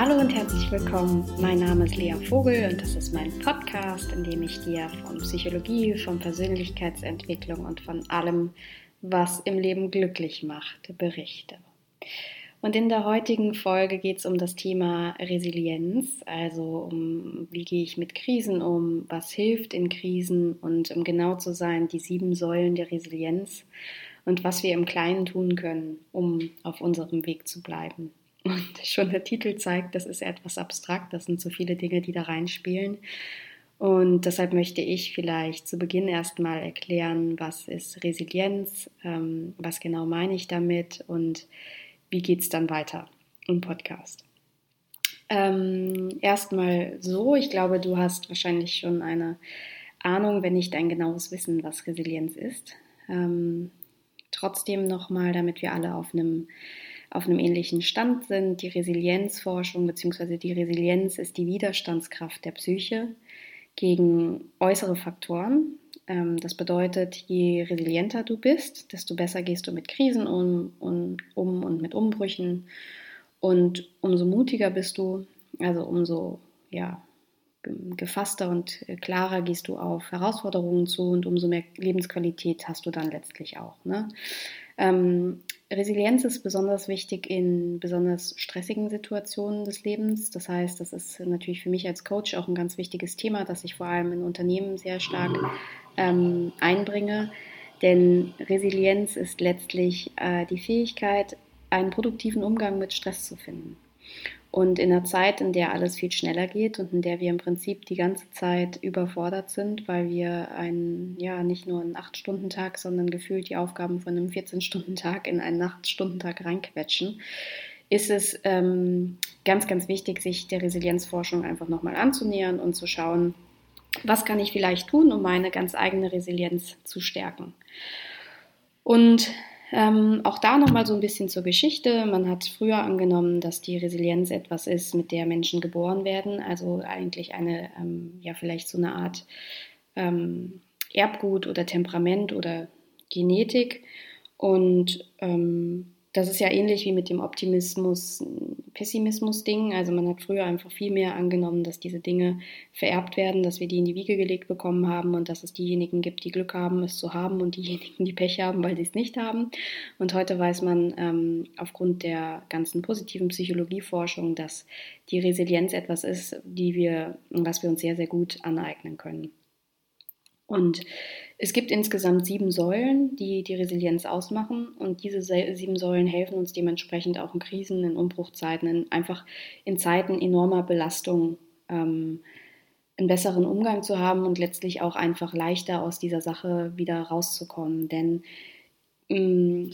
Hallo und herzlich willkommen. Mein Name ist Lea Vogel und das ist mein Podcast, in dem ich dir von Psychologie, von Persönlichkeitsentwicklung und von allem, was im Leben glücklich macht, berichte. Und in der heutigen Folge geht es um das Thema Resilienz, also um wie gehe ich mit Krisen um, was hilft in Krisen und um genau zu sein, die sieben Säulen der Resilienz und was wir im Kleinen tun können, um auf unserem Weg zu bleiben. Und schon der Titel zeigt, das ist etwas abstrakt, das sind so viele Dinge, die da reinspielen. Und deshalb möchte ich vielleicht zu Beginn erstmal erklären, was ist Resilienz, ähm, was genau meine ich damit und wie geht es dann weiter im Podcast. Ähm, erstmal so, ich glaube, du hast wahrscheinlich schon eine Ahnung, wenn nicht ein genaues Wissen, was Resilienz ist. Ähm, trotzdem nochmal, damit wir alle auf einem, auf einem ähnlichen Stand sind, die Resilienzforschung bzw. die Resilienz ist die Widerstandskraft der Psyche gegen äußere Faktoren, ähm, das bedeutet, je resilienter du bist, desto besser gehst du mit Krisen um, um, um und mit Umbrüchen. Und umso mutiger bist du, also umso ja, gefasster und klarer gehst du auf Herausforderungen zu und umso mehr Lebensqualität hast du dann letztlich auch. Ne? Ähm, Resilienz ist besonders wichtig in besonders stressigen Situationen des Lebens. Das heißt, das ist natürlich für mich als Coach auch ein ganz wichtiges Thema, das ich vor allem in Unternehmen sehr stark ähm, einbringe. Denn Resilienz ist letztlich äh, die Fähigkeit, einen produktiven Umgang mit Stress zu finden. Und in einer Zeit, in der alles viel schneller geht und in der wir im Prinzip die ganze Zeit überfordert sind, weil wir einen, ja, nicht nur einen 8-Stunden-Tag, sondern gefühlt die Aufgaben von einem 14-Stunden-Tag in einen 8-Stunden-Tag reinquetschen, ist es ähm, ganz, ganz wichtig, sich der Resilienzforschung einfach nochmal anzunähern und zu schauen, was kann ich vielleicht tun, um meine ganz eigene Resilienz zu stärken. Und ähm, auch da nochmal so ein bisschen zur Geschichte. Man hat früher angenommen, dass die Resilienz etwas ist, mit der Menschen geboren werden. Also eigentlich eine, ähm, ja, vielleicht so eine Art ähm, Erbgut oder Temperament oder Genetik. Und ähm, das ist ja ähnlich wie mit dem Optimismus, Pessimismus-Ding. Also man hat früher einfach viel mehr angenommen, dass diese Dinge vererbt werden, dass wir die in die Wiege gelegt bekommen haben und dass es diejenigen gibt, die Glück haben, es zu haben und diejenigen, die Pech haben, weil sie es nicht haben. Und heute weiß man ähm, aufgrund der ganzen positiven Psychologieforschung, dass die Resilienz etwas ist, die wir, was wir uns sehr, sehr gut aneignen können. Und es gibt insgesamt sieben Säulen, die die Resilienz ausmachen. Und diese sieben Säulen helfen uns dementsprechend auch in Krisen, in Umbruchzeiten, in, einfach in Zeiten enormer Belastung ähm, einen besseren Umgang zu haben und letztlich auch einfach leichter aus dieser Sache wieder rauszukommen. Denn ähm,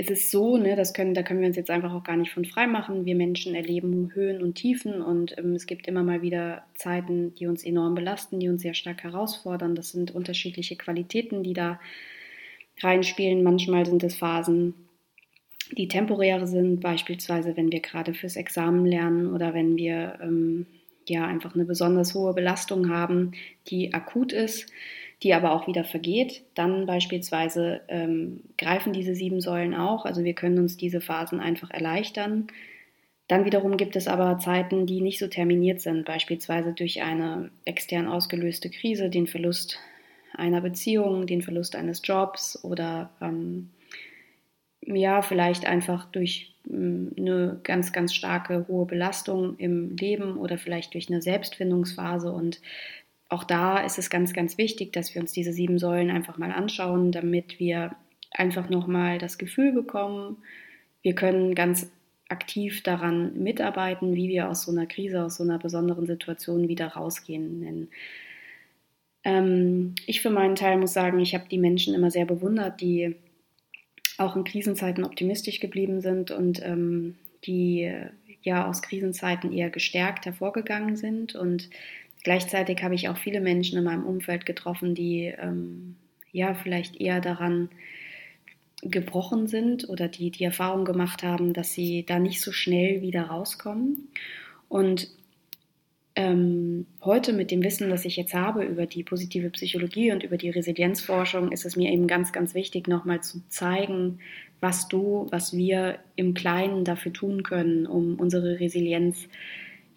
es ist so, ne, das können, da können wir uns jetzt einfach auch gar nicht von frei machen. Wir Menschen erleben Höhen und Tiefen und ähm, es gibt immer mal wieder Zeiten, die uns enorm belasten, die uns sehr stark herausfordern. Das sind unterschiedliche Qualitäten, die da reinspielen. Manchmal sind es Phasen, die temporäre sind, beispielsweise wenn wir gerade fürs Examen lernen oder wenn wir ähm, ja einfach eine besonders hohe Belastung haben, die akut ist die aber auch wieder vergeht, dann beispielsweise ähm, greifen diese sieben Säulen auch. Also wir können uns diese Phasen einfach erleichtern. Dann wiederum gibt es aber Zeiten, die nicht so terminiert sind, beispielsweise durch eine extern ausgelöste Krise, den Verlust einer Beziehung, den Verlust eines Jobs oder ähm, ja, vielleicht einfach durch ähm, eine ganz, ganz starke hohe Belastung im Leben oder vielleicht durch eine Selbstfindungsphase und auch da ist es ganz, ganz wichtig, dass wir uns diese sieben Säulen einfach mal anschauen, damit wir einfach nochmal das Gefühl bekommen, wir können ganz aktiv daran mitarbeiten, wie wir aus so einer Krise, aus so einer besonderen Situation wieder rausgehen. Denn ähm, ich für meinen Teil muss sagen, ich habe die Menschen immer sehr bewundert, die auch in Krisenzeiten optimistisch geblieben sind und ähm, die ja aus Krisenzeiten eher gestärkt hervorgegangen sind und Gleichzeitig habe ich auch viele Menschen in meinem Umfeld getroffen, die ähm, ja vielleicht eher daran gebrochen sind oder die die Erfahrung gemacht haben, dass sie da nicht so schnell wieder rauskommen. Und ähm, heute mit dem Wissen, das ich jetzt habe über die positive Psychologie und über die Resilienzforschung, ist es mir eben ganz, ganz wichtig, nochmal zu zeigen, was du, was wir im Kleinen dafür tun können, um unsere Resilienz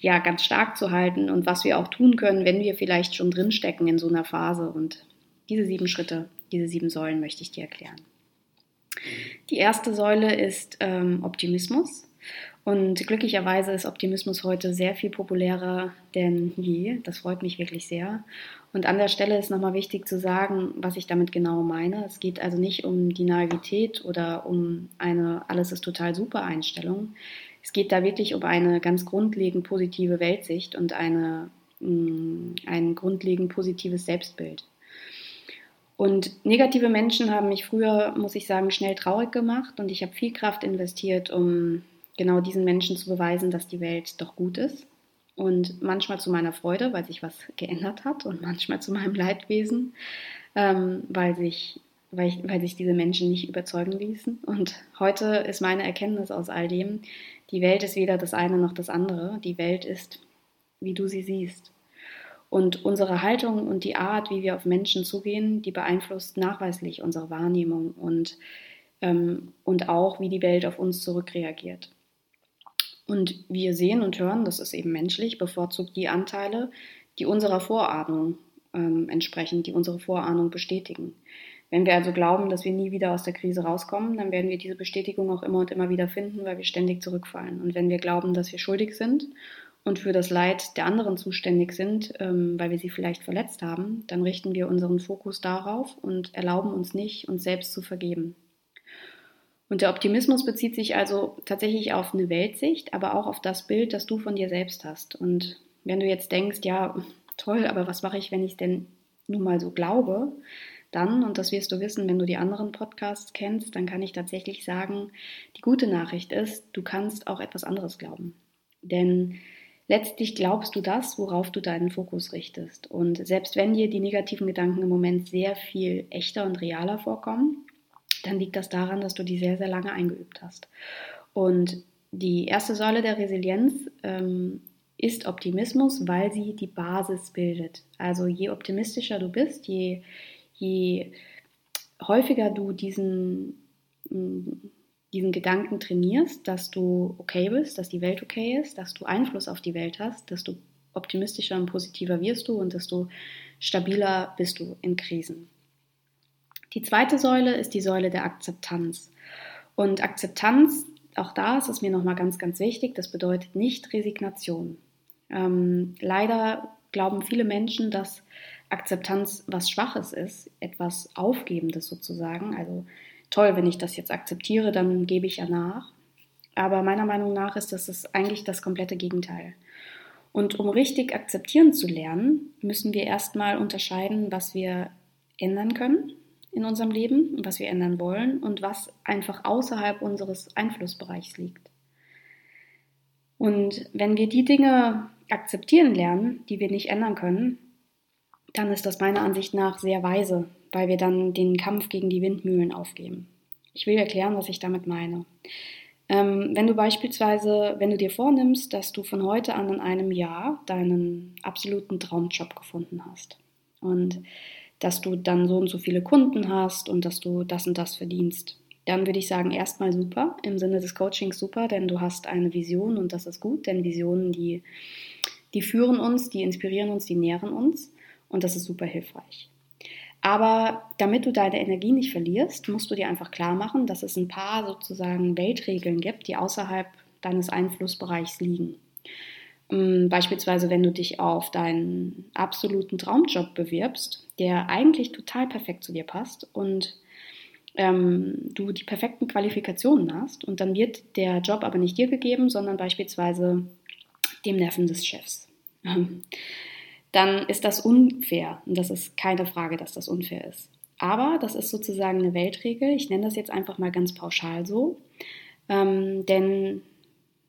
ja ganz stark zu halten und was wir auch tun können, wenn wir vielleicht schon drinstecken in so einer Phase. Und diese sieben Schritte, diese sieben Säulen möchte ich dir erklären. Die erste Säule ist ähm, Optimismus. Und glücklicherweise ist Optimismus heute sehr viel populärer denn je. Das freut mich wirklich sehr. Und an der Stelle ist nochmal wichtig zu sagen, was ich damit genau meine. Es geht also nicht um die Naivität oder um eine alles ist total super Einstellung. Es geht da wirklich um eine ganz grundlegend positive Weltsicht und eine, mm, ein grundlegend positives Selbstbild. Und negative Menschen haben mich früher, muss ich sagen, schnell traurig gemacht und ich habe viel Kraft investiert, um genau diesen Menschen zu beweisen, dass die Welt doch gut ist. Und manchmal zu meiner Freude, weil sich was geändert hat und manchmal zu meinem Leidwesen, ähm, weil, sich, weil, ich, weil sich diese Menschen nicht überzeugen ließen. Und heute ist meine Erkenntnis aus all dem, die Welt ist weder das eine noch das andere. Die Welt ist, wie du sie siehst. Und unsere Haltung und die Art, wie wir auf Menschen zugehen, die beeinflusst nachweislich unsere Wahrnehmung und, ähm, und auch, wie die Welt auf uns zurückreagiert. Und wir sehen und hören, das ist eben menschlich, bevorzugt die Anteile, die unserer Vorahnung ähm, entsprechen, die unsere Vorahnung bestätigen. Wenn wir also glauben, dass wir nie wieder aus der Krise rauskommen, dann werden wir diese Bestätigung auch immer und immer wieder finden, weil wir ständig zurückfallen. Und wenn wir glauben, dass wir schuldig sind und für das Leid der anderen zuständig sind, ähm, weil wir sie vielleicht verletzt haben, dann richten wir unseren Fokus darauf und erlauben uns nicht, uns selbst zu vergeben. Und der Optimismus bezieht sich also tatsächlich auf eine Weltsicht, aber auch auf das Bild, das du von dir selbst hast. Und wenn du jetzt denkst, ja, toll, aber was mache ich, wenn ich denn nun mal so glaube, dann, und das wirst du wissen, wenn du die anderen Podcasts kennst, dann kann ich tatsächlich sagen, die gute Nachricht ist, du kannst auch etwas anderes glauben. Denn letztlich glaubst du das, worauf du deinen Fokus richtest. Und selbst wenn dir die negativen Gedanken im Moment sehr viel echter und realer vorkommen, dann liegt das daran, dass du die sehr, sehr lange eingeübt hast. Und die erste Säule der Resilienz ähm, ist Optimismus, weil sie die Basis bildet. Also je optimistischer du bist, je, je häufiger du diesen, mm, diesen Gedanken trainierst, dass du okay bist, dass die Welt okay ist, dass du Einfluss auf die Welt hast, desto optimistischer und positiver wirst du und desto stabiler bist du in Krisen. Die zweite Säule ist die Säule der Akzeptanz. Und Akzeptanz, auch da ist es mir nochmal ganz, ganz wichtig, das bedeutet nicht Resignation. Ähm, leider glauben viele Menschen, dass Akzeptanz was Schwaches ist, etwas Aufgebendes sozusagen. Also toll, wenn ich das jetzt akzeptiere, dann gebe ich ja nach. Aber meiner Meinung nach ist das eigentlich das komplette Gegenteil. Und um richtig akzeptieren zu lernen, müssen wir erstmal unterscheiden, was wir ändern können in unserem Leben, was wir ändern wollen und was einfach außerhalb unseres Einflussbereichs liegt. Und wenn wir die Dinge akzeptieren lernen, die wir nicht ändern können, dann ist das meiner Ansicht nach sehr weise, weil wir dann den Kampf gegen die Windmühlen aufgeben. Ich will erklären, was ich damit meine. Ähm, wenn du beispielsweise, wenn du dir vornimmst, dass du von heute an in einem Jahr deinen absoluten Traumjob gefunden hast und dass du dann so und so viele Kunden hast und dass du das und das verdienst. Dann würde ich sagen, erstmal super, im Sinne des Coachings super, denn du hast eine Vision und das ist gut, denn Visionen, die, die führen uns, die inspirieren uns, die nähren uns und das ist super hilfreich. Aber damit du deine Energie nicht verlierst, musst du dir einfach klar machen, dass es ein paar sozusagen Weltregeln gibt, die außerhalb deines Einflussbereichs liegen. Ähm, beispielsweise, wenn du dich auf deinen absoluten Traumjob bewirbst, der eigentlich total perfekt zu dir passt und ähm, du die perfekten Qualifikationen hast und dann wird der Job aber nicht dir gegeben, sondern beispielsweise dem Neffen des Chefs. Dann ist das unfair und das ist keine Frage, dass das unfair ist. Aber das ist sozusagen eine Weltregel. Ich nenne das jetzt einfach mal ganz pauschal so. Ähm, denn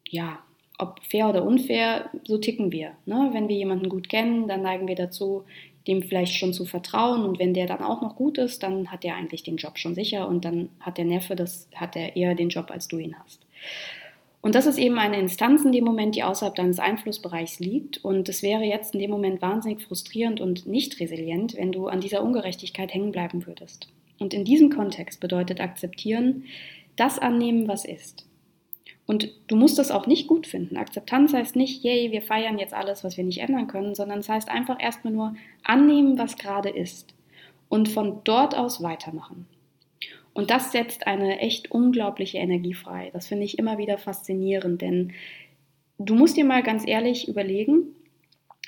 ja, ob fair oder unfair, so ticken wir. Ne? Wenn wir jemanden gut kennen, dann neigen wir dazu, dem vielleicht schon zu vertrauen. Und wenn der dann auch noch gut ist, dann hat er eigentlich den Job schon sicher und dann hat der Neffe, das hat er eher den Job, als du ihn hast. Und das ist eben eine Instanz in dem Moment, die außerhalb deines Einflussbereichs liegt. Und es wäre jetzt in dem Moment wahnsinnig frustrierend und nicht resilient, wenn du an dieser Ungerechtigkeit hängen bleiben würdest. Und in diesem Kontext bedeutet akzeptieren, das annehmen, was ist. Und du musst das auch nicht gut finden. Akzeptanz heißt nicht, yay, wir feiern jetzt alles, was wir nicht ändern können, sondern es heißt einfach erstmal nur annehmen, was gerade ist und von dort aus weitermachen. Und das setzt eine echt unglaubliche Energie frei. Das finde ich immer wieder faszinierend, denn du musst dir mal ganz ehrlich überlegen,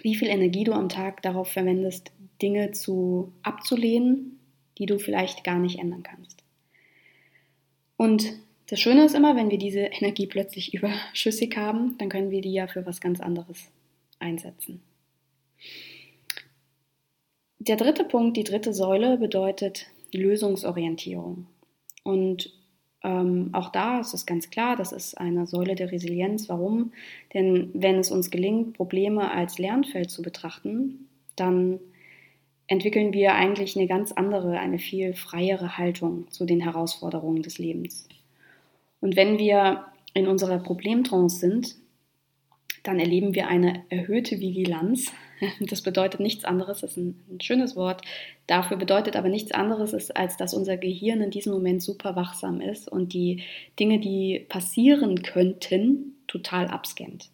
wie viel Energie du am Tag darauf verwendest, Dinge zu abzulehnen, die du vielleicht gar nicht ändern kannst. Und das Schöne ist immer, wenn wir diese Energie plötzlich überschüssig haben, dann können wir die ja für was ganz anderes einsetzen. Der dritte Punkt, die dritte Säule bedeutet Lösungsorientierung. Und ähm, auch da ist es ganz klar, das ist eine Säule der Resilienz. Warum? Denn wenn es uns gelingt, Probleme als Lernfeld zu betrachten, dann entwickeln wir eigentlich eine ganz andere, eine viel freiere Haltung zu den Herausforderungen des Lebens. Und wenn wir in unserer Problemtrance sind, dann erleben wir eine erhöhte Vigilanz. Das bedeutet nichts anderes, das ist ein, ein, schönes Wort, dafür bedeutet aber nichts anderes, als dass unser Gehirn in diesem Moment super wachsam ist und die Dinge, die passieren könnten, total abscannt.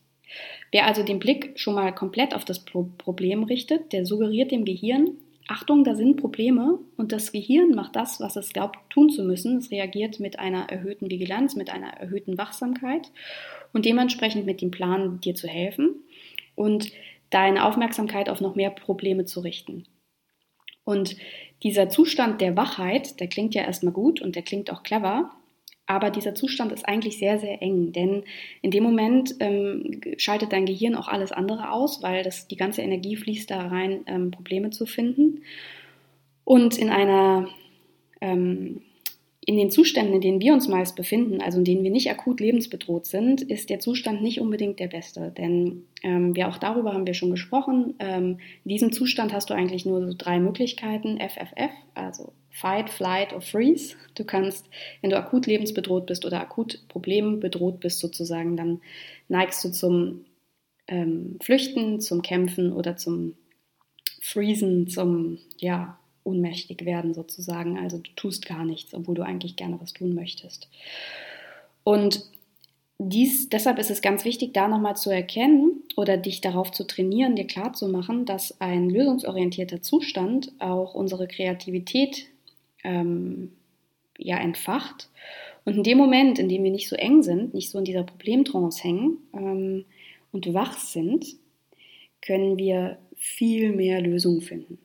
Wer also den Blick schon mal komplett auf das Problem richtet, der suggeriert dem Gehirn, Achtung, da sind Probleme und das Gehirn macht das, was es glaubt tun zu müssen. Es reagiert mit einer erhöhten Vigilanz, mit einer erhöhten Wachsamkeit und dementsprechend mit dem Plan, dir zu helfen und deine Aufmerksamkeit auf noch mehr Probleme zu richten. Und dieser Zustand der Wachheit, der klingt ja erstmal gut und der klingt auch clever, aber dieser Zustand ist eigentlich sehr, sehr eng, denn in dem Moment ähm, schaltet dein Gehirn auch alles andere aus, weil das, die ganze Energie fließt da rein, ähm, Probleme zu finden. Und in einer ähm, in den Zuständen, in denen wir uns meist befinden, also in denen wir nicht akut lebensbedroht sind, ist der Zustand nicht unbedingt der beste. Denn ähm, wir auch darüber haben wir schon gesprochen. Ähm, in diesem Zustand hast du eigentlich nur so drei Möglichkeiten: FFF, also Fight, Flight or Freeze. Du kannst, wenn du akut lebensbedroht bist oder akut problembedroht bist, sozusagen, dann neigst du zum ähm, Flüchten, zum Kämpfen oder zum Freezen, zum ja ohnmächtig werden sozusagen. Also du tust gar nichts, obwohl du eigentlich gerne was tun möchtest. Und dies, deshalb ist es ganz wichtig, da nochmal zu erkennen oder dich darauf zu trainieren, dir klarzumachen, dass ein lösungsorientierter Zustand auch unsere Kreativität ähm, ja entfacht. Und in dem Moment, in dem wir nicht so eng sind, nicht so in dieser Problemtrance hängen ähm, und wach sind, können wir viel mehr Lösungen finden.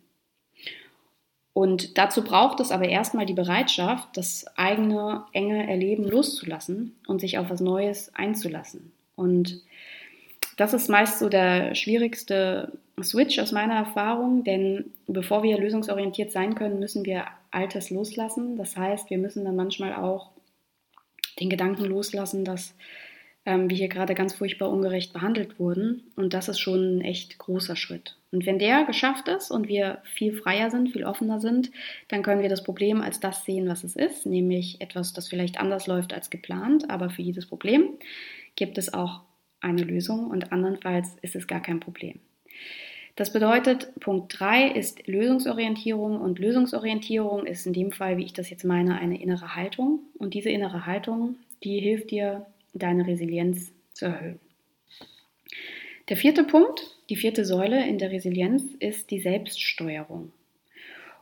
Und dazu braucht es aber erstmal die Bereitschaft, das eigene enge Erleben loszulassen und sich auf was Neues einzulassen. Und das ist meist so der schwierigste Switch aus meiner Erfahrung, denn bevor wir lösungsorientiert sein können, müssen wir Altes loslassen. Das heißt, wir müssen dann manchmal auch den Gedanken loslassen, dass ähm, wir hier gerade ganz furchtbar ungerecht behandelt wurden. Und das ist schon ein echt großer Schritt. Und wenn der geschafft ist und wir viel freier sind, viel offener sind, dann können wir das Problem als das sehen, was es ist, nämlich etwas, das vielleicht anders läuft als geplant, aber für jedes Problem gibt es auch eine Lösung und andernfalls ist es gar kein Problem. Das bedeutet, Punkt 3 ist Lösungsorientierung und Lösungsorientierung ist in dem Fall, wie ich das jetzt meine, eine innere Haltung und diese innere Haltung, die hilft dir deine Resilienz zu erhöhen. Der vierte Punkt, die vierte Säule in der Resilienz ist die Selbststeuerung.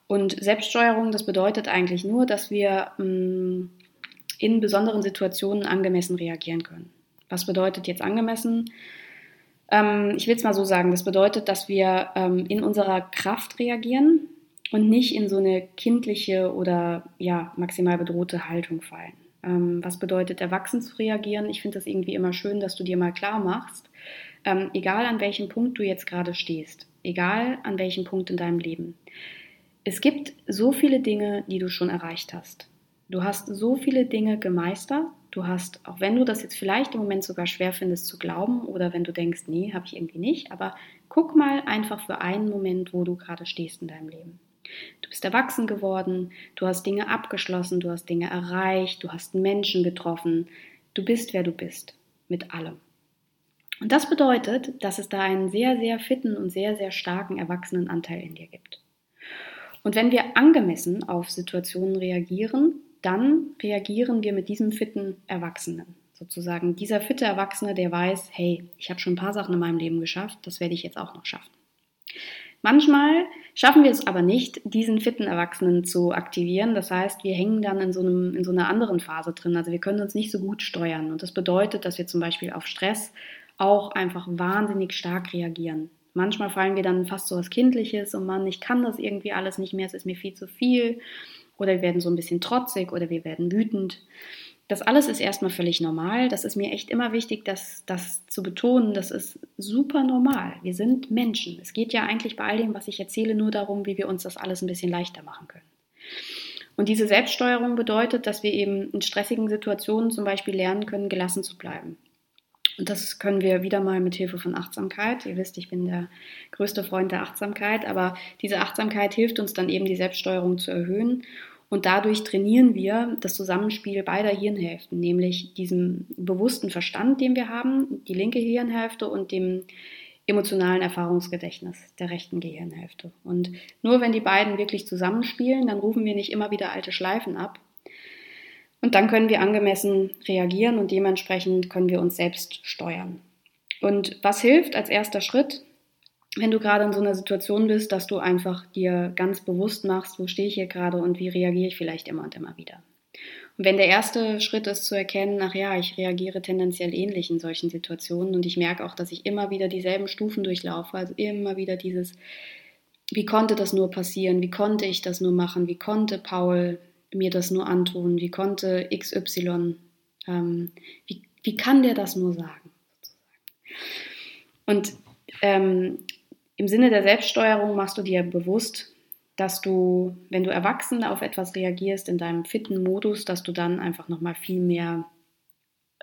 Und Selbststeuerung, das bedeutet eigentlich nur, dass wir mm, in besonderen Situationen angemessen reagieren können. Was bedeutet jetzt angemessen? Ähm, ich will es mal so sagen, das bedeutet, dass wir ähm, in unserer Kraft reagieren und nicht in so eine kindliche oder ja, maximal bedrohte Haltung fallen. Ähm, was bedeutet erwachsen zu reagieren? Ich finde das irgendwie immer schön, dass du dir mal klar machst, ähm, egal an welchem Punkt du jetzt gerade stehst, egal an welchem Punkt in deinem Leben. Es gibt so viele Dinge, die du schon erreicht hast. Du hast so viele Dinge gemeistert. Du hast, auch wenn du das jetzt vielleicht im Moment sogar schwer findest zu glauben oder wenn du denkst, nee, habe ich irgendwie nicht, aber guck mal einfach für einen Moment, wo du gerade stehst in deinem Leben. Du bist erwachsen geworden, du hast Dinge abgeschlossen, du hast Dinge erreicht, du hast Menschen getroffen, du bist, wer du bist, mit allem. Und das bedeutet, dass es da einen sehr, sehr fitten und sehr, sehr starken Erwachsenenanteil in dir gibt. Und wenn wir angemessen auf Situationen reagieren, dann reagieren wir mit diesem fitten Erwachsenen sozusagen. Dieser fitte Erwachsene, der weiß, hey, ich habe schon ein paar Sachen in meinem Leben geschafft, das werde ich jetzt auch noch schaffen. Manchmal schaffen wir es aber nicht, diesen fitten Erwachsenen zu aktivieren. Das heißt, wir hängen dann in so, einem, in so einer anderen Phase drin. Also wir können uns nicht so gut steuern. Und das bedeutet, dass wir zum Beispiel auf Stress auch einfach wahnsinnig stark reagieren. Manchmal fallen wir dann fast so was Kindliches und man, ich kann das irgendwie alles nicht mehr, es ist mir viel zu viel. Oder wir werden so ein bisschen trotzig oder wir werden wütend. Das alles ist erstmal völlig normal. Das ist mir echt immer wichtig, das, das zu betonen. Das ist super normal. Wir sind Menschen. Es geht ja eigentlich bei all dem, was ich erzähle, nur darum, wie wir uns das alles ein bisschen leichter machen können. Und diese Selbststeuerung bedeutet, dass wir eben in stressigen Situationen zum Beispiel lernen können, gelassen zu bleiben. Und das können wir wieder mal mit Hilfe von Achtsamkeit. Ihr wisst, ich bin der größte Freund der Achtsamkeit, aber diese Achtsamkeit hilft uns dann eben, die Selbststeuerung zu erhöhen und dadurch trainieren wir das Zusammenspiel beider Hirnhälften, nämlich diesem bewussten Verstand, den wir haben, die linke Hirnhälfte und dem emotionalen Erfahrungsgedächtnis der rechten Gehirnhälfte. Und nur wenn die beiden wirklich zusammenspielen, dann rufen wir nicht immer wieder alte Schleifen ab. Und dann können wir angemessen reagieren und dementsprechend können wir uns selbst steuern. Und was hilft als erster Schritt? Wenn du gerade in so einer Situation bist, dass du einfach dir ganz bewusst machst, wo stehe ich hier gerade und wie reagiere ich vielleicht immer und immer wieder. Und wenn der erste Schritt ist zu erkennen, ach ja, ich reagiere tendenziell ähnlich in solchen Situationen und ich merke auch, dass ich immer wieder dieselben Stufen durchlaufe, also immer wieder dieses, wie konnte das nur passieren, wie konnte ich das nur machen, wie konnte Paul mir das nur antun, wie konnte XY, ähm, wie, wie kann der das nur sagen? Und ähm, im Sinne der Selbststeuerung machst du dir bewusst, dass du, wenn du erwachsen auf etwas reagierst in deinem fitten Modus, dass du dann einfach nochmal viel mehr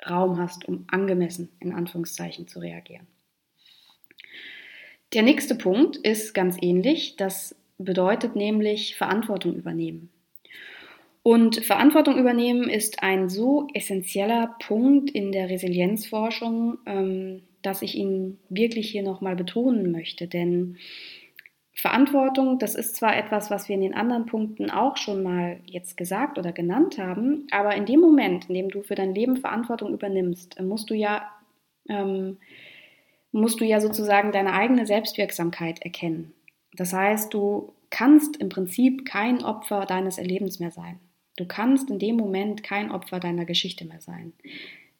Raum hast, um angemessen in Anführungszeichen zu reagieren. Der nächste Punkt ist ganz ähnlich. Das bedeutet nämlich Verantwortung übernehmen. Und Verantwortung übernehmen ist ein so essentieller Punkt in der Resilienzforschung, dass ich ihn wirklich hier nochmal betonen möchte. Denn Verantwortung, das ist zwar etwas, was wir in den anderen Punkten auch schon mal jetzt gesagt oder genannt haben, aber in dem Moment, in dem du für dein Leben Verantwortung übernimmst, musst du ja, ähm, musst du ja sozusagen deine eigene Selbstwirksamkeit erkennen. Das heißt, du kannst im Prinzip kein Opfer deines Erlebens mehr sein. Du kannst in dem Moment kein Opfer deiner Geschichte mehr sein.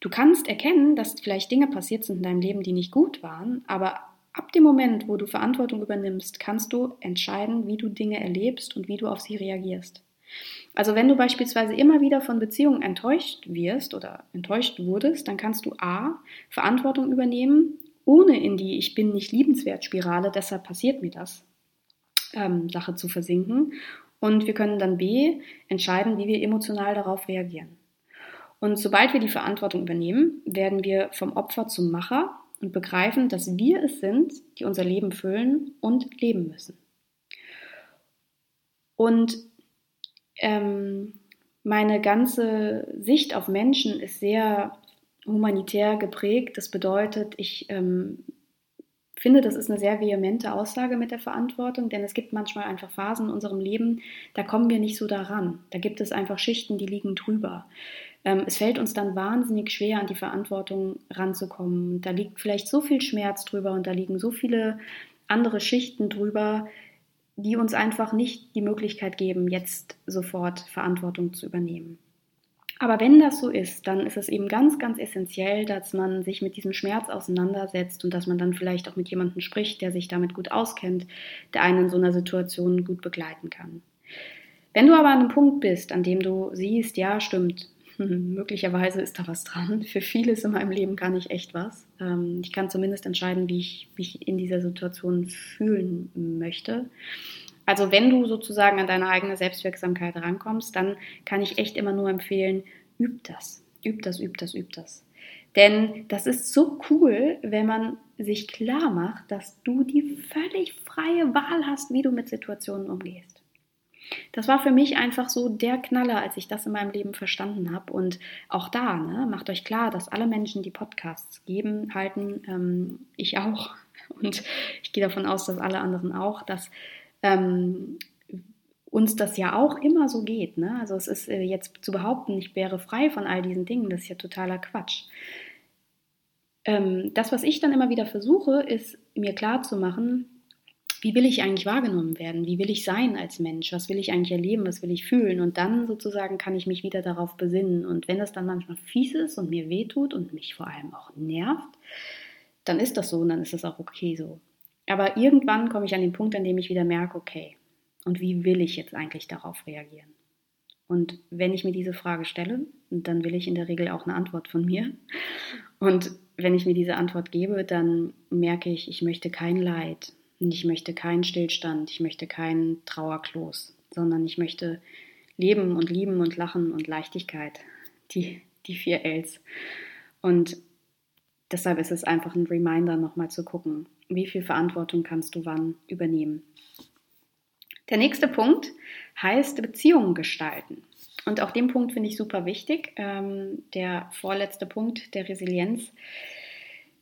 Du kannst erkennen, dass vielleicht Dinge passiert sind in deinem Leben, die nicht gut waren, aber ab dem Moment, wo du Verantwortung übernimmst, kannst du entscheiden, wie du Dinge erlebst und wie du auf sie reagierst. Also wenn du beispielsweise immer wieder von Beziehungen enttäuscht wirst oder enttäuscht wurdest, dann kannst du A, Verantwortung übernehmen, ohne in die Ich bin nicht liebenswert Spirale, deshalb passiert mir das, ähm, Sache zu versinken. Und wir können dann B, entscheiden, wie wir emotional darauf reagieren. Und sobald wir die Verantwortung übernehmen, werden wir vom Opfer zum Macher und begreifen, dass wir es sind, die unser Leben füllen und leben müssen. Und ähm, meine ganze Sicht auf Menschen ist sehr humanitär geprägt. Das bedeutet, ich ähm, finde, das ist eine sehr vehemente Aussage mit der Verantwortung, denn es gibt manchmal einfach Phasen in unserem Leben, da kommen wir nicht so daran. Da gibt es einfach Schichten, die liegen drüber. Ähm, es fällt uns dann wahnsinnig schwer, an die Verantwortung ranzukommen. Da liegt vielleicht so viel Schmerz drüber und da liegen so viele andere Schichten drüber, die uns einfach nicht die Möglichkeit geben, jetzt sofort Verantwortung zu übernehmen. Aber wenn das so ist, dann ist es eben ganz, ganz essentiell, dass man sich mit diesem Schmerz auseinandersetzt und dass man dann vielleicht auch mit jemandem spricht, der sich damit gut auskennt, der einen in so einer Situation gut begleiten kann. Wenn du aber an einem Punkt bist, an dem du siehst, ja, stimmt, möglicherweise ist da was dran. Für vieles in meinem Leben kann ich echt was. Ähm, ich kann zumindest entscheiden, wie ich mich in dieser Situation fühlen möchte. Also wenn du sozusagen an deine eigene Selbstwirksamkeit rankommst, dann kann ich echt immer nur empfehlen, üb das, üb das, üb das, üb das. Denn das ist so cool, wenn man sich klar macht, dass du die völlig freie Wahl hast, wie du mit Situationen umgehst. Das war für mich einfach so der Knaller, als ich das in meinem Leben verstanden habe. Und auch da, ne, macht euch klar, dass alle Menschen, die Podcasts geben, halten, ähm, ich auch, und ich gehe davon aus, dass alle anderen auch, dass ähm, uns das ja auch immer so geht. Ne? Also es ist äh, jetzt zu behaupten, ich wäre frei von all diesen Dingen, das ist ja totaler Quatsch. Ähm, das, was ich dann immer wieder versuche, ist mir klar zu machen, wie will ich eigentlich wahrgenommen werden? Wie will ich sein als Mensch? Was will ich eigentlich erleben? Was will ich fühlen? Und dann sozusagen kann ich mich wieder darauf besinnen. Und wenn das dann manchmal fies ist und mir wehtut und mich vor allem auch nervt, dann ist das so und dann ist das auch okay so. Aber irgendwann komme ich an den Punkt, an dem ich wieder merke, okay, und wie will ich jetzt eigentlich darauf reagieren? Und wenn ich mir diese Frage stelle, dann will ich in der Regel auch eine Antwort von mir. Und wenn ich mir diese Antwort gebe, dann merke ich, ich möchte kein Leid, ich möchte keinen Stillstand, ich möchte keinen Trauerklos, sondern ich möchte leben und lieben und lachen und Leichtigkeit. Die, die vier Ls. Und deshalb ist es einfach ein Reminder, nochmal zu gucken, wie viel Verantwortung kannst du wann übernehmen. Der nächste Punkt heißt Beziehungen gestalten. Und auch den Punkt finde ich super wichtig, ähm, der vorletzte Punkt der Resilienz.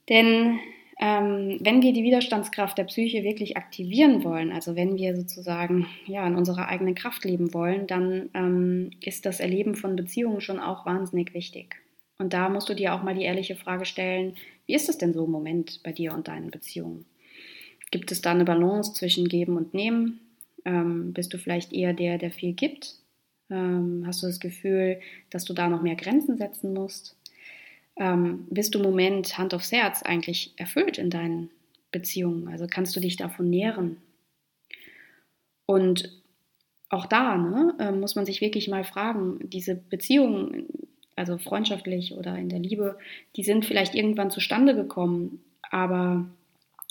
Denn ähm, wenn wir die Widerstandskraft der Psyche wirklich aktivieren wollen, also wenn wir sozusagen ja in unserer eigenen Kraft leben wollen, dann ähm, ist das Erleben von Beziehungen schon auch wahnsinnig wichtig. Und da musst du dir auch mal die ehrliche Frage stellen, wie ist es denn so im Moment bei dir und deinen Beziehungen? Gibt es da eine Balance zwischen Geben und Nehmen? Ähm, bist du vielleicht eher der, der viel gibt? Ähm, hast du das Gefühl, dass du da noch mehr Grenzen setzen musst? Ähm, bist du im Moment Hand aufs Herz eigentlich erfüllt in deinen Beziehungen? Also kannst du dich davon nähren? Und auch da ne, äh, muss man sich wirklich mal fragen, diese Beziehungen, also freundschaftlich oder in der Liebe, die sind vielleicht irgendwann zustande gekommen, aber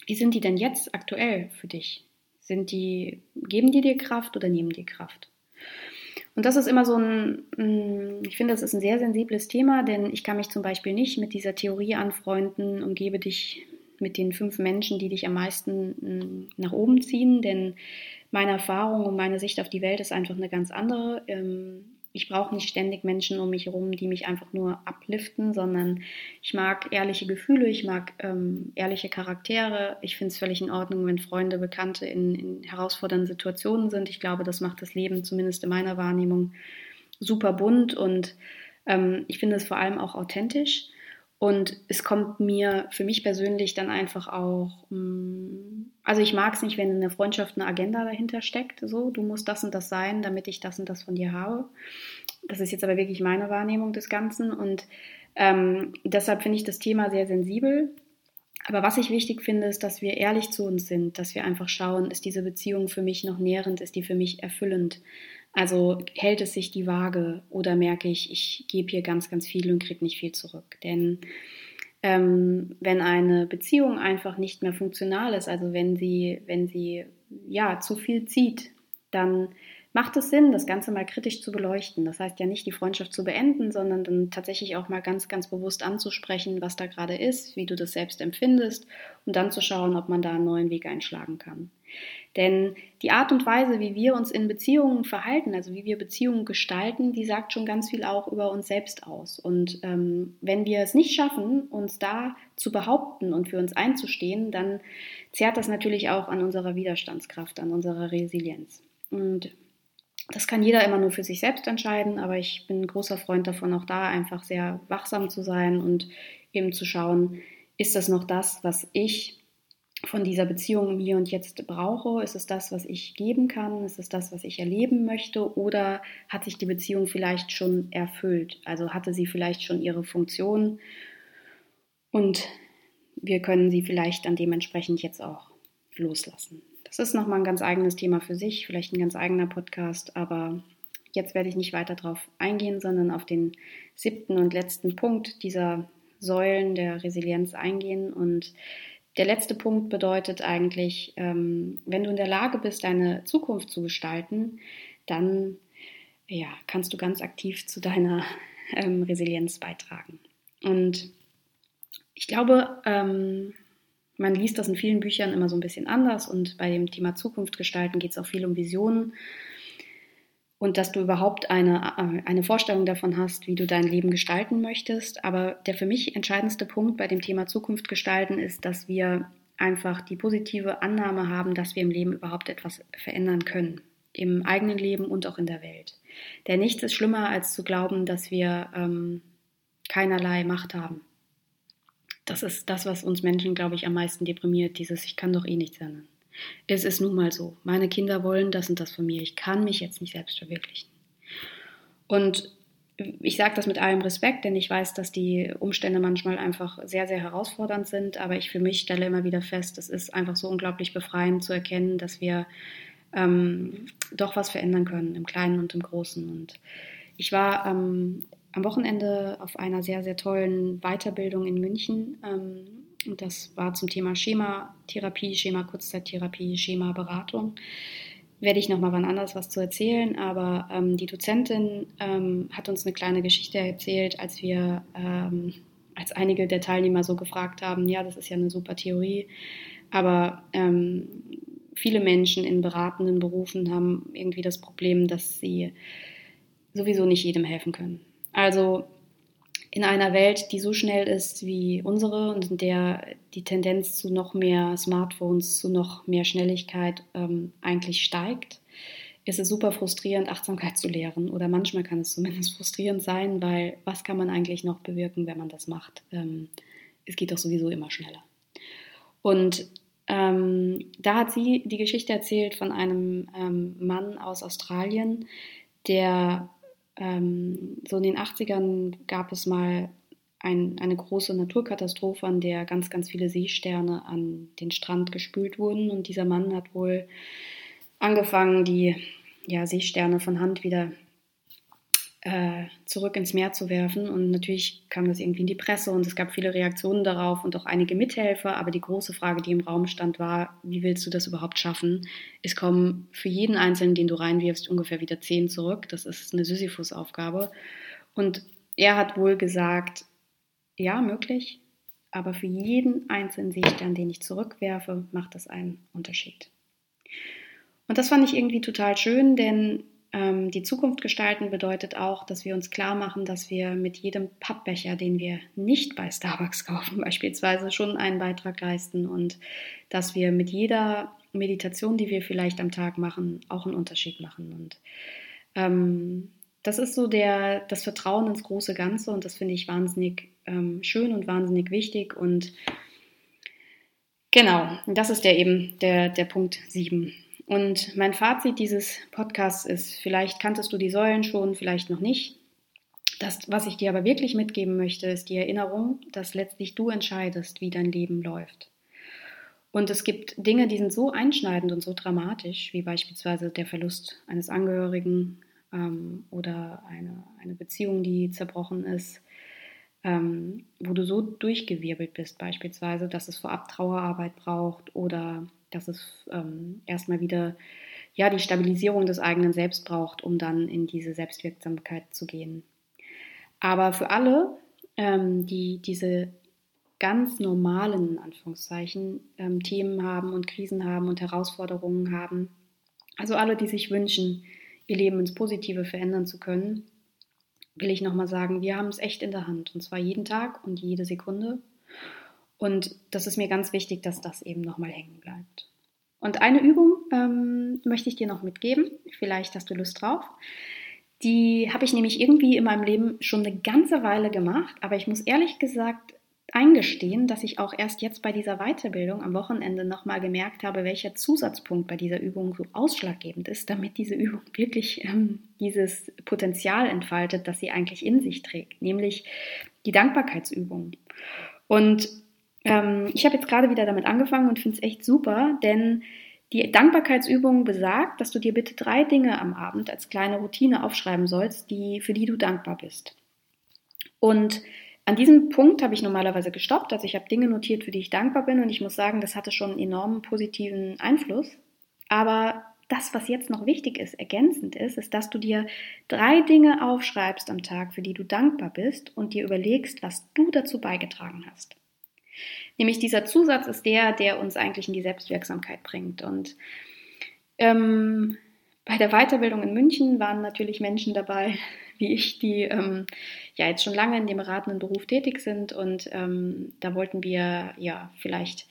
wie sind die denn jetzt aktuell für dich? Sind die, geben die dir Kraft oder nehmen die Kraft? Und das ist immer so ein, ich finde, das ist ein sehr sensibles Thema, denn ich kann mich zum Beispiel nicht mit dieser Theorie anfreunden, umgebe dich mit den fünf Menschen, die dich am meisten nach oben ziehen, denn meine Erfahrung und meine Sicht auf die Welt ist einfach eine ganz andere. Ähm, ich brauche nicht ständig Menschen um mich herum, die mich einfach nur abliften, sondern ich mag ehrliche Gefühle, ich mag ähm, ehrliche Charaktere. Ich finde es völlig in Ordnung, wenn Freunde, Bekannte in, in herausfordernden Situationen sind. Ich glaube, das macht das Leben zumindest in meiner Wahrnehmung super bunt und ähm, ich finde es vor allem auch authentisch. Und es kommt mir für mich persönlich dann einfach auch, mm, also ich mag es nicht, wenn in der Freundschaft eine Agenda dahinter steckt, so, du musst das und das sein, damit ich das und das von dir habe. Das ist jetzt aber wirklich meine Wahrnehmung des Ganzen und ähm, deshalb finde ich das Thema sehr sensibel. Aber was ich wichtig finde, ist, dass wir ehrlich zu uns sind, dass wir einfach schauen, ist diese Beziehung für mich noch nährend, ist die für mich erfüllend. Also hält es sich die Waage oder merke ich, ich gebe hier ganz, ganz viel und kriege nicht viel zurück. Denn ähm, wenn eine Beziehung einfach nicht mehr funktional ist, also wenn sie, wenn sie ja zu viel zieht, dann macht es Sinn, das Ganze mal kritisch zu beleuchten. Das heißt ja nicht, die Freundschaft zu beenden, sondern dann tatsächlich auch mal ganz, ganz bewusst anzusprechen, was da gerade ist, wie du das selbst empfindest und dann zu schauen, ob man da einen neuen Weg einschlagen kann. Denn die Art und Weise, wie wir uns in Beziehungen verhalten, also wie wir Beziehungen gestalten, die sagt schon ganz viel auch über uns selbst aus. Und ähm, wenn wir es nicht schaffen, uns da zu behaupten und für uns einzustehen, dann zehrt das natürlich auch an unserer Widerstandskraft, an unserer Resilienz. Und das kann jeder immer nur für sich selbst entscheiden, aber ich bin ein großer Freund davon, auch da einfach sehr wachsam zu sein und eben zu schauen, ist das noch das, was ich von dieser Beziehung hier und jetzt brauche? Ist es das, was ich geben kann? Ist es das, was ich erleben möchte? Oder hat sich die Beziehung vielleicht schon erfüllt? Also hatte sie vielleicht schon ihre Funktion und wir können sie vielleicht dann dementsprechend jetzt auch loslassen. Das ist nochmal ein ganz eigenes Thema für sich, vielleicht ein ganz eigener Podcast, aber jetzt werde ich nicht weiter darauf eingehen, sondern auf den siebten und letzten Punkt dieser Säulen der Resilienz eingehen. Und der letzte Punkt bedeutet eigentlich, ähm, wenn du in der Lage bist, deine Zukunft zu gestalten, dann ja, kannst du ganz aktiv zu deiner ähm, Resilienz beitragen. Und ich glaube, ähm, man liest das in vielen Büchern immer so ein bisschen anders und bei dem Thema Zukunft gestalten geht es auch viel um Visionen und dass du überhaupt eine, eine Vorstellung davon hast, wie du dein Leben gestalten möchtest. Aber der für mich entscheidendste Punkt bei dem Thema Zukunft gestalten ist, dass wir einfach die positive Annahme haben, dass wir im Leben überhaupt etwas verändern können. im eigenen Leben und auch in der Welt. Denn nichts ist schlimmer, als zu glauben, dass wir ähm, keinerlei Macht haben. Das ist das, was uns Menschen, glaube ich, am meisten deprimiert, dieses Ich kann doch eh nichts ändern. Es ist nun mal so. Meine Kinder wollen das und das von mir. Ich kann mich jetzt nicht selbst verwirklichen. Und ich sage das mit allem Respekt, denn ich weiß, dass die Umstände manchmal einfach sehr, sehr herausfordernd sind. Aber ich für mich stelle immer wieder fest, es ist einfach so unglaublich befreiend zu erkennen, dass wir ähm, doch was verändern können, im Kleinen und im Großen. Und ich war ähm, am Wochenende auf einer sehr, sehr tollen Weiterbildung in München. Ähm, und das war zum Thema Schematherapie, Schema-Kurzzeittherapie, Schema-Beratung werde ich nochmal wann anders was zu erzählen, aber ähm, die Dozentin ähm, hat uns eine kleine Geschichte erzählt, als wir, ähm, als einige der Teilnehmer so gefragt haben, ja, das ist ja eine super Theorie, aber ähm, viele Menschen in beratenden Berufen haben irgendwie das Problem, dass sie sowieso nicht jedem helfen können. Also in einer Welt, die so schnell ist wie unsere und in der die Tendenz zu noch mehr Smartphones, zu noch mehr Schnelligkeit ähm, eigentlich steigt, ist es super frustrierend, Achtsamkeit zu lehren. Oder manchmal kann es zumindest frustrierend sein, weil was kann man eigentlich noch bewirken, wenn man das macht? Ähm, es geht doch sowieso immer schneller. Und ähm, da hat sie die Geschichte erzählt von einem ähm, Mann aus Australien, der ähm, so in den 80ern gab es mal ein, eine große Naturkatastrophe, an der ganz, ganz viele Seesterne an den Strand gespült wurden. Und dieser Mann hat wohl angefangen, die ja, Seesterne von Hand wieder äh, zurück ins Meer zu werfen. Und natürlich kam das irgendwie in die Presse und es gab viele Reaktionen darauf und auch einige Mithelfer. Aber die große Frage, die im Raum stand, war, wie willst du das überhaupt schaffen? Es kommen für jeden Einzelnen, den du reinwirfst, ungefähr wieder zehn zurück. Das ist eine Sisyphus-Aufgabe. Und er hat wohl gesagt, ja, möglich, aber für jeden einzelnen Seestern, den ich zurückwerfe, macht das einen Unterschied. Und das fand ich irgendwie total schön, denn ähm, die Zukunft gestalten bedeutet auch, dass wir uns klar machen, dass wir mit jedem Pappbecher, den wir nicht bei Starbucks kaufen, beispielsweise schon einen Beitrag leisten und dass wir mit jeder Meditation, die wir vielleicht am Tag machen, auch einen Unterschied machen. Und ähm, das ist so der, das Vertrauen ins große Ganze und das finde ich wahnsinnig ähm, schön und wahnsinnig wichtig. Und genau, das ist der eben der, der Punkt 7. Und mein Fazit dieses Podcasts ist, vielleicht kanntest du die Säulen schon, vielleicht noch nicht. Das, was ich dir aber wirklich mitgeben möchte, ist die Erinnerung, dass letztlich du entscheidest, wie dein Leben läuft. Und es gibt Dinge, die sind so einschneidend und so dramatisch, wie beispielsweise der Verlust eines Angehörigen ähm, oder eine, eine Beziehung, die zerbrochen ist, ähm, wo du so durchgewirbelt bist, beispielsweise, dass es vorab Trauerarbeit braucht oder dass es ähm, erstmal wieder ja, die Stabilisierung des eigenen Selbst braucht, um dann in diese Selbstwirksamkeit zu gehen. Aber für alle, ähm, die diese ganz normalen, Anführungszeichen, ähm, Themen haben und Krisen haben und Herausforderungen haben, also alle, die sich wünschen, ihr Leben ins Positive verändern zu können, will ich nochmal sagen, wir haben es echt in der Hand. Und zwar jeden Tag und jede Sekunde. Und das ist mir ganz wichtig, dass das eben nochmal hängen bleibt. Und eine Übung ähm, möchte ich dir noch mitgeben. Vielleicht hast du Lust drauf. Die habe ich nämlich irgendwie in meinem Leben schon eine ganze Weile gemacht, aber ich muss ehrlich gesagt eingestehen, dass ich auch erst jetzt bei dieser Weiterbildung am Wochenende nochmal gemerkt habe, welcher Zusatzpunkt bei dieser Übung so ausschlaggebend ist, damit diese Übung wirklich ähm, dieses Potenzial entfaltet, das sie eigentlich in sich trägt, nämlich die Dankbarkeitsübung. Und ähm, ich habe jetzt gerade wieder damit angefangen und finde es echt super, denn die Dankbarkeitsübung besagt, dass du dir bitte drei Dinge am Abend als kleine Routine aufschreiben sollst, die, für die du dankbar bist. Und an diesem Punkt habe ich normalerweise gestoppt. Also ich habe Dinge notiert, für die ich dankbar bin und ich muss sagen, das hatte schon einen enormen positiven Einfluss. Aber das, was jetzt noch wichtig ist, ergänzend ist, ist, dass du dir drei Dinge aufschreibst am Tag, für die du dankbar bist und dir überlegst, was du dazu beigetragen hast. Nämlich dieser Zusatz ist der, der uns eigentlich in die Selbstwirksamkeit bringt. Und ähm, bei der Weiterbildung in München waren natürlich Menschen dabei, wie ich, die ähm, ja jetzt schon lange in dem beratenden Beruf tätig sind. Und ähm, da wollten wir ja vielleicht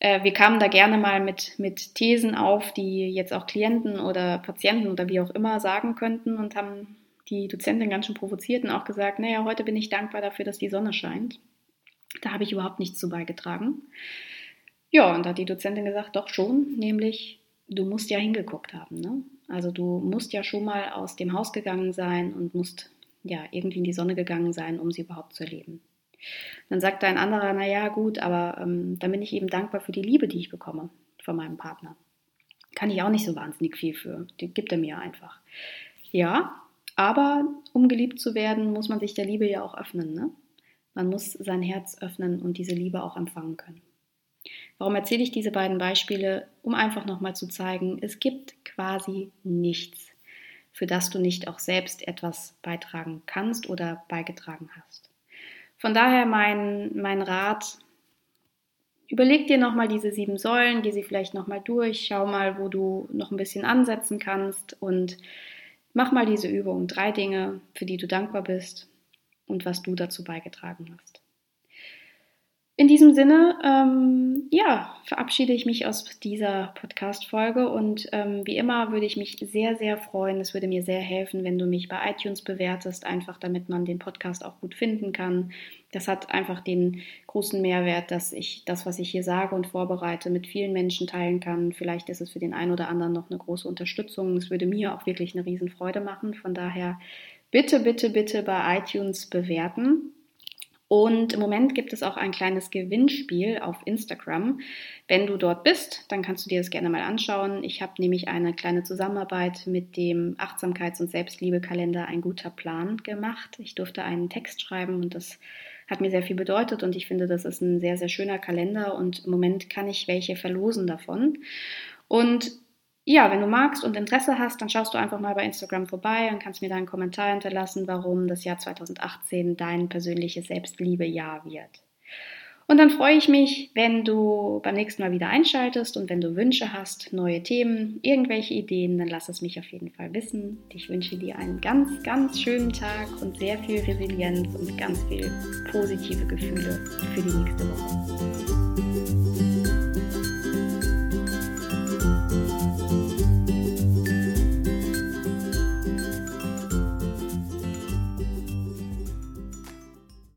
äh, wir kamen da gerne mal mit, mit Thesen auf, die jetzt auch Klienten oder Patienten oder wie auch immer sagen könnten und haben die Dozentin ganz schön provoziert und auch gesagt, naja, heute bin ich dankbar dafür, dass die Sonne scheint. Da habe ich überhaupt nichts zu beigetragen. Ja, und da hat die Dozentin gesagt, doch schon, nämlich du musst ja hingeguckt haben. Ne? Also du musst ja schon mal aus dem Haus gegangen sein und musst ja irgendwie in die Sonne gegangen sein, um sie überhaupt zu erleben. Dann sagt ein anderer, naja gut, aber ähm, dann bin ich eben dankbar für die Liebe, die ich bekomme von meinem Partner. Kann ich auch nicht so wahnsinnig viel für. Die gibt er mir einfach. Ja, aber um geliebt zu werden, muss man sich der Liebe ja auch öffnen. Ne? Man muss sein Herz öffnen und diese Liebe auch empfangen können. Warum erzähle ich diese beiden Beispiele? Um einfach nochmal zu zeigen, es gibt quasi nichts, für das du nicht auch selbst etwas beitragen kannst oder beigetragen hast. Von daher mein, mein Rat, überleg dir nochmal diese sieben Säulen, geh sie vielleicht nochmal durch, schau mal, wo du noch ein bisschen ansetzen kannst und mach mal diese Übung. Drei Dinge, für die du dankbar bist und was du dazu beigetragen hast. In diesem Sinne, ähm, ja, verabschiede ich mich aus dieser Podcast-Folge und ähm, wie immer würde ich mich sehr, sehr freuen. Es würde mir sehr helfen, wenn du mich bei iTunes bewertest, einfach damit man den Podcast auch gut finden kann. Das hat einfach den großen Mehrwert, dass ich das, was ich hier sage und vorbereite, mit vielen Menschen teilen kann. Vielleicht ist es für den einen oder anderen noch eine große Unterstützung. Es würde mir auch wirklich eine Riesenfreude machen. Von daher bitte, bitte, bitte bei iTunes bewerten. Und im Moment gibt es auch ein kleines Gewinnspiel auf Instagram. Wenn du dort bist, dann kannst du dir das gerne mal anschauen. Ich habe nämlich eine kleine Zusammenarbeit mit dem Achtsamkeits- und Selbstliebekalender Ein guter Plan gemacht. Ich durfte einen Text schreiben und das hat mir sehr viel bedeutet und ich finde, das ist ein sehr, sehr schöner Kalender und im Moment kann ich welche verlosen davon. Und ja, wenn du magst und Interesse hast, dann schaust du einfach mal bei Instagram vorbei und kannst mir da einen Kommentar hinterlassen, warum das Jahr 2018 dein persönliches Selbstliebe-Jahr wird. Und dann freue ich mich, wenn du beim nächsten Mal wieder einschaltest und wenn du Wünsche hast, neue Themen, irgendwelche Ideen, dann lass es mich auf jeden Fall wissen. Ich wünsche dir einen ganz, ganz schönen Tag und sehr viel Resilienz und ganz viel positive Gefühle für die nächste Woche.